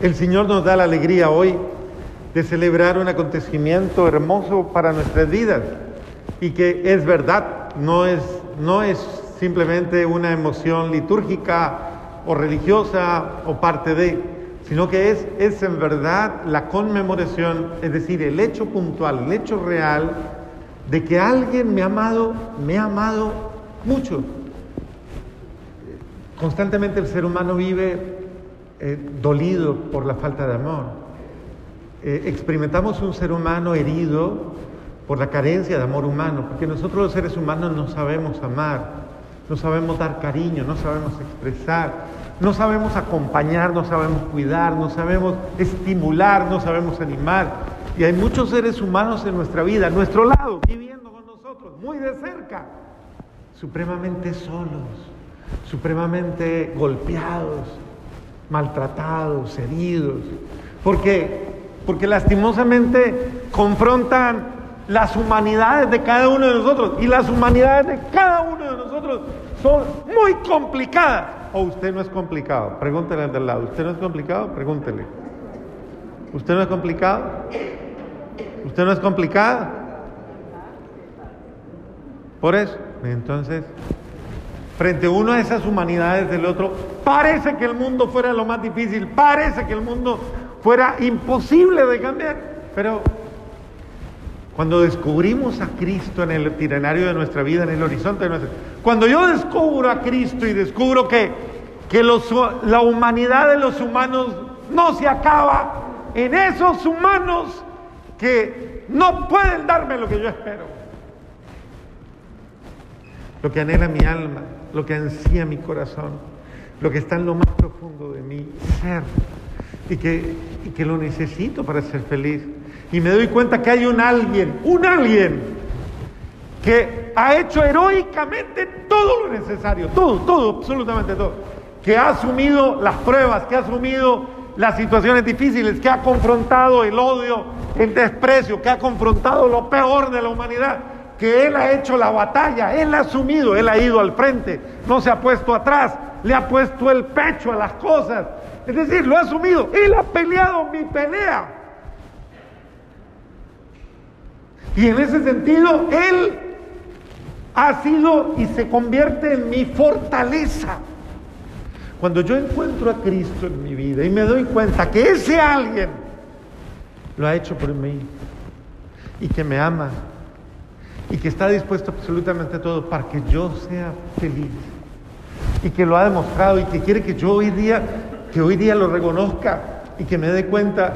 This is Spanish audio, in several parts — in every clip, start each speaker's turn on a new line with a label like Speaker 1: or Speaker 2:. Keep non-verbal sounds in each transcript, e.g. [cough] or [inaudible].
Speaker 1: El Señor nos da la alegría hoy de celebrar un acontecimiento hermoso para nuestras vidas y que es verdad, no es, no es simplemente una emoción litúrgica o religiosa o parte de, sino que es, es en verdad la conmemoración, es decir, el hecho puntual, el hecho real de que alguien me ha amado, me ha amado mucho. Constantemente el ser humano vive eh, dolido por la falta de amor. Eh, experimentamos un ser humano herido por la carencia de amor humano, porque nosotros los seres humanos no sabemos amar, no sabemos dar cariño, no sabemos expresar, no sabemos acompañar, no sabemos cuidar, no sabemos estimular, no sabemos animar. Y hay muchos seres humanos en nuestra vida, a nuestro lado, viviendo con nosotros, muy de cerca, supremamente solos, supremamente golpeados, maltratados, heridos, porque, porque lastimosamente confrontan las humanidades de cada uno de nosotros y las humanidades de cada uno de nosotros son muy complicadas. O usted no es complicado, pregúntele al del lado, ¿usted no es complicado? Pregúntele. ¿Usted no es complicado? ¿Usted no es complicada? Por eso, entonces, frente a uno de esas humanidades del otro, parece que el mundo fuera lo más difícil, parece que el mundo fuera imposible de cambiar, pero cuando descubrimos a Cristo en el itinerario de nuestra vida, en el horizonte de nuestra vida, cuando yo descubro a Cristo y descubro que, que la humanidad de los humanos no se acaba en esos humanos que no pueden darme lo que yo espero, lo que anhela mi alma, lo que ansía mi corazón, lo que está en lo más profundo de mi ser y que, y que lo necesito para ser feliz. Y me doy cuenta que hay un alguien, un alguien que ha hecho heroicamente todo lo necesario, todo, todo, absolutamente todo, que ha asumido las pruebas, que ha asumido las situaciones difíciles, que ha confrontado el odio, el desprecio, que ha confrontado lo peor de la humanidad. Que Él ha hecho la batalla, Él ha asumido, Él ha ido al frente, no se ha puesto atrás, le ha puesto el pecho a las cosas. Es decir, lo ha asumido, Él ha peleado mi pelea. Y en ese sentido, Él ha sido y se convierte en mi fortaleza. Cuando yo encuentro a Cristo en mi vida y me doy cuenta que ese alguien lo ha hecho por mí y que me ama y que está dispuesto absolutamente a todo para que yo sea feliz y que lo ha demostrado y que quiere que yo hoy día que hoy día lo reconozca y que me dé cuenta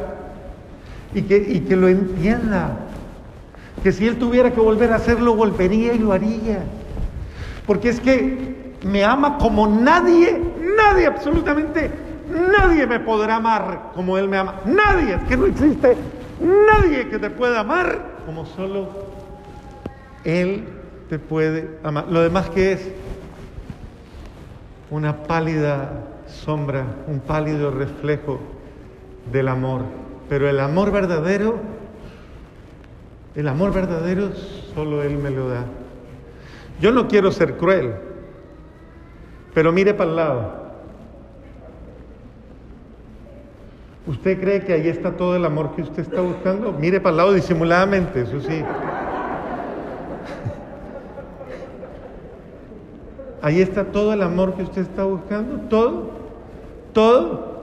Speaker 1: y que, y que lo entienda. Que si él tuviera que volver a hacerlo volvería y lo haría. Porque es que me ama como nadie nadie absolutamente nadie me podrá amar como él me ama. Nadie es que no existe nadie que te pueda amar como solo él te puede amar. Lo demás que es una pálida sombra, un pálido reflejo del amor. Pero el amor verdadero, el amor verdadero solo Él me lo da. Yo no quiero ser cruel, pero mire para el lado. ¿Usted cree que ahí está todo el amor que usted está buscando? Mire para el lado disimuladamente, eso sí. Ahí está todo el amor que usted está buscando, todo, todo.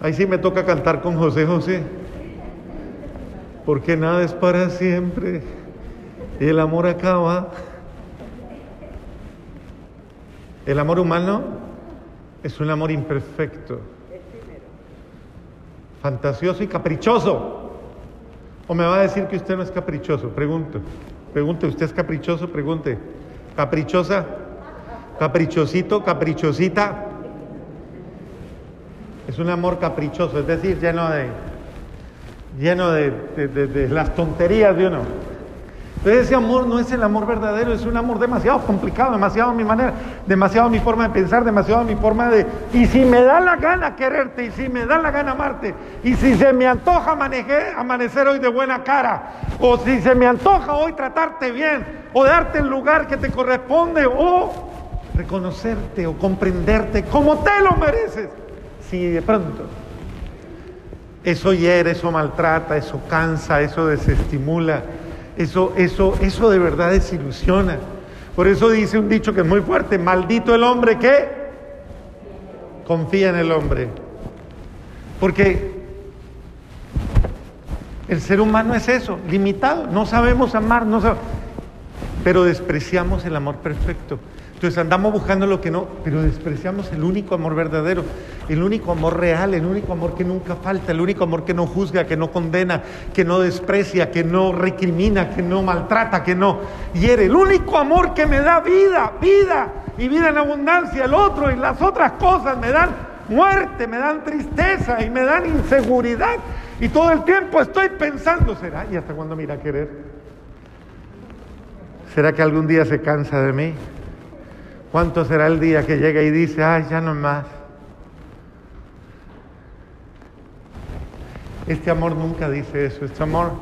Speaker 1: Ahí sí me toca cantar con José José, porque nada es para siempre y el amor acaba. El amor humano es un amor imperfecto, fantasioso y caprichoso. ¿O me va a decir que usted no es caprichoso? Pregunto. Pregunte, ¿usted es caprichoso? Pregunte caprichosa, caprichosito, caprichosita. Es un amor caprichoso, es decir, lleno de, lleno de, las tonterías de uno. Entonces ese amor no es el amor verdadero, es un amor demasiado complicado, demasiado a mi manera, demasiado a mi forma de pensar, demasiado a mi forma de... Y si me da la gana quererte, y si me da la gana amarte, y si se me antoja amanecer hoy de buena cara, o si se me antoja hoy tratarte bien, o darte el lugar que te corresponde, o reconocerte o comprenderte como te lo mereces, así de pronto. Eso hiere, eso maltrata, eso cansa, eso desestimula, eso, eso, eso de verdad desilusiona. Por eso dice un dicho que es muy fuerte, maldito el hombre que confía en el hombre. Porque el ser humano es eso, limitado, no sabemos amar, no pero despreciamos el amor perfecto. Entonces andamos buscando lo que no, pero despreciamos el único amor verdadero, el único amor real, el único amor que nunca falta, el único amor que no juzga, que no condena, que no desprecia, que no recrimina, que no maltrata, que no hiere. El único amor que me da vida, vida y vida en abundancia. El otro y las otras cosas me dan muerte, me dan tristeza y me dan inseguridad. Y todo el tiempo estoy pensando, ¿será? ¿Y hasta cuándo mira a querer? ¿Será que algún día se cansa de mí? ¿Cuánto será el día que llega y dice, ay, ya no más? Este amor nunca dice eso, este amor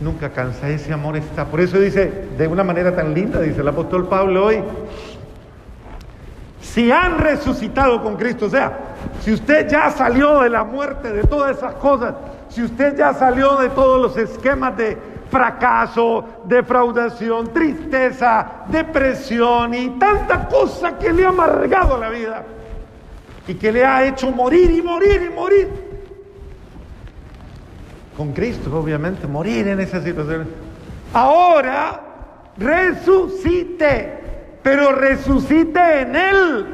Speaker 1: nunca cansa, ese amor está. Por eso dice, de una manera tan linda, dice el apóstol Pablo hoy, si han resucitado con Cristo, o sea, si usted ya salió de la muerte, de todas esas cosas, si usted ya salió de todos los esquemas de fracaso, defraudación, tristeza, depresión y tanta cosa que le ha amargado la vida y que le ha hecho morir y morir y morir. Con Cristo, obviamente, morir en esa situación. Ahora resucite, pero resucite en Él,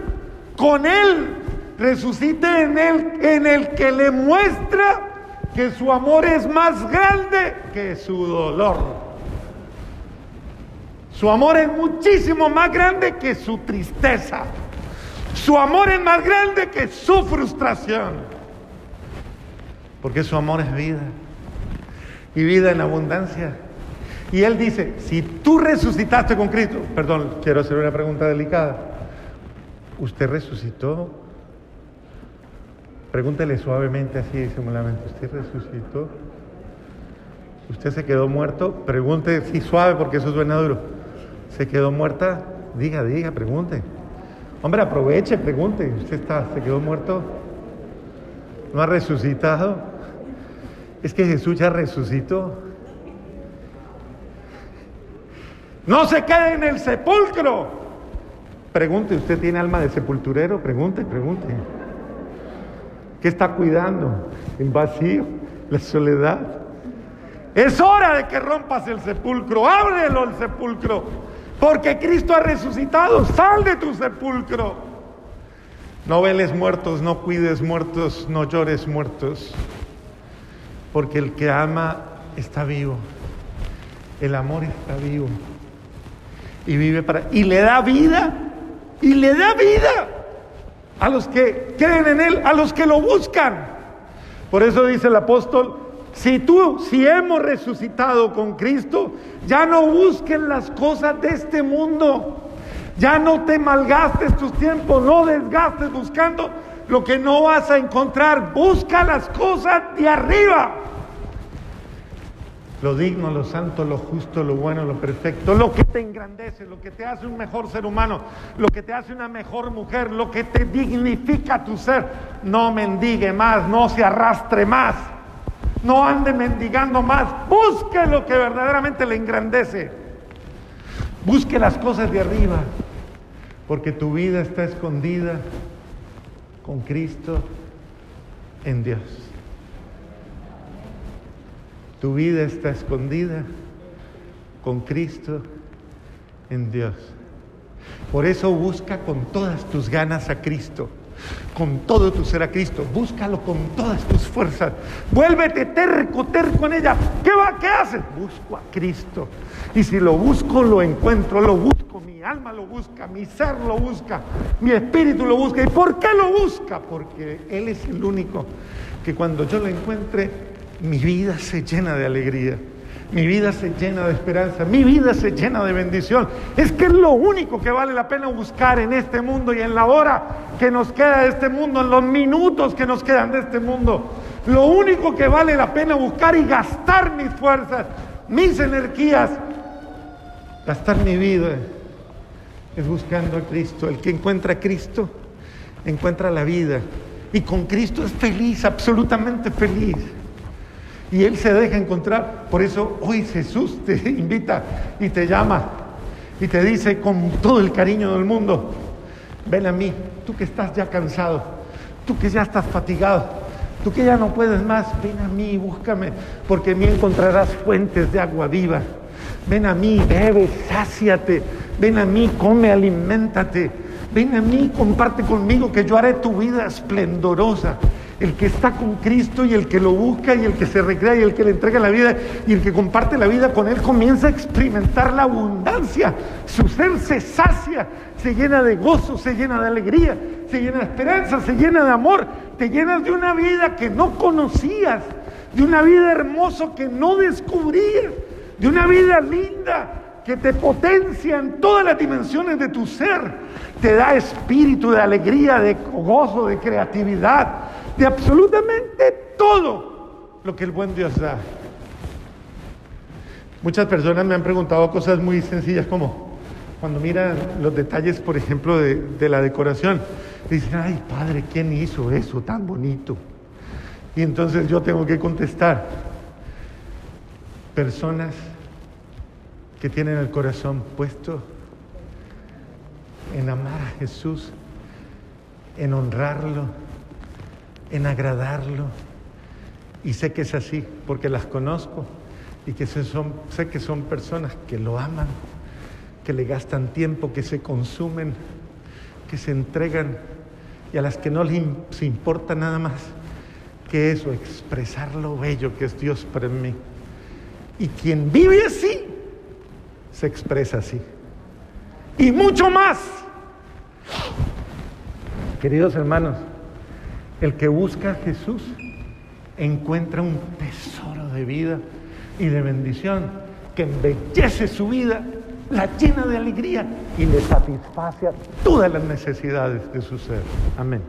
Speaker 1: con Él, resucite en Él, en el que le muestra que su amor es más grande que su dolor. Su amor es muchísimo más grande que su tristeza. Su amor es más grande que su frustración. Porque su amor es vida. Y vida en abundancia. Y él dice, si tú resucitaste con Cristo, perdón, quiero hacer una pregunta delicada. ¿Usted resucitó Pregúntele suavemente así, disimuladamente, ¿usted resucitó? ¿Usted se quedó muerto? Pregunte, sí, suave, porque eso suena duro. ¿Se quedó muerta? Diga, diga, pregunte. Hombre, aproveche, pregunte. ¿Usted está, se quedó muerto? ¿No ha resucitado? Es que Jesús ya resucitó. No se quede en el sepulcro. Pregunte, ¿usted tiene alma de sepulturero? Pregunte, pregunte. ¿Qué está cuidando? El vacío, la soledad. Es hora de que rompas el sepulcro, ábrelo el sepulcro, porque Cristo ha resucitado, sal de tu sepulcro. No veles muertos, no cuides muertos, no llores muertos, porque el que ama está vivo, el amor está vivo. Y vive para y le da vida. Y le da vida a los que creen en Él, a los que lo buscan. Por eso dice el apóstol, si tú, si hemos resucitado con Cristo, ya no busquen las cosas de este mundo. Ya no te malgastes tus tiempos, no desgastes buscando lo que no vas a encontrar. Busca las cosas de arriba lo digno, lo santo, lo justo, lo bueno, lo perfecto, lo que te engrandece, lo que te hace un mejor ser humano, lo que te hace una mejor mujer, lo que te dignifica tu ser. No mendigue más, no se arrastre más, no ande mendigando más, busque lo que verdaderamente le engrandece. Busque las cosas de arriba, porque tu vida está escondida con Cristo en Dios. Tu vida está escondida con Cristo en Dios. Por eso busca con todas tus ganas a Cristo, con todo tu ser a Cristo. Búscalo con todas tus fuerzas. Vuélvete terco, terco en ella. ¿Qué va? ¿Qué haces? Busco a Cristo. Y si lo busco, lo encuentro, lo busco. Mi alma lo busca, mi ser lo busca, mi espíritu lo busca. ¿Y por qué lo busca? Porque Él es el único que cuando yo lo encuentre, mi vida se llena de alegría, mi vida se llena de esperanza, mi vida se llena de bendición. Es que es lo único que vale la pena buscar en este mundo y en la hora que nos queda de este mundo, en los minutos que nos quedan de este mundo. Lo único que vale la pena buscar y gastar mis fuerzas, mis energías, gastar mi vida es buscando a Cristo. El que encuentra a Cristo encuentra la vida Y con Cristo es feliz, absolutamente feliz. Y Él se deja encontrar. Por eso hoy Jesús te [laughs] invita y te llama y te dice con todo el cariño del mundo, ven a mí, tú que estás ya cansado, tú que ya estás fatigado, tú que ya no puedes más, ven a mí, búscame, porque en mí encontrarás fuentes de agua viva. Ven a mí, bebe, sáciate, ven a mí, come, aliméntate, ven a mí, comparte conmigo que yo haré tu vida esplendorosa el que está con Cristo y el que lo busca y el que se recrea y el que le entrega la vida y el que comparte la vida con Él comienza a experimentar la abundancia. Su ser se sacia, se llena de gozo, se llena de alegría, se llena de esperanza, se llena de amor. Te llenas de una vida que no conocías, de una vida hermosa que no descubrías, de una vida linda que te potencia en todas las dimensiones de tu ser, te da espíritu de alegría, de gozo, de creatividad, de absolutamente todo lo que el buen Dios da. Muchas personas me han preguntado cosas muy sencillas como cuando miran los detalles, por ejemplo, de, la decoración, dicen, ay padre, ¿quién hizo eso tan bonito? Y entonces yo tengo que contestar, personas que tienen el corazón puesto en amar a Jesús, en honrarlo, en agradarlo. Y sé que es así, porque las conozco y que son, sé que son personas que lo aman, que le gastan tiempo, que se consumen, que se entregan y a las que no les importa nada más que eso, expresar lo bello que es Dios para mí. Y quien vive así, se expresa así. Y mucho más. Queridos hermanos, el que busca a Jesús encuentra un tesoro de vida y de bendición que embellece su vida, la llena de alegría y le satisface todas las necesidades de su ser. Amén.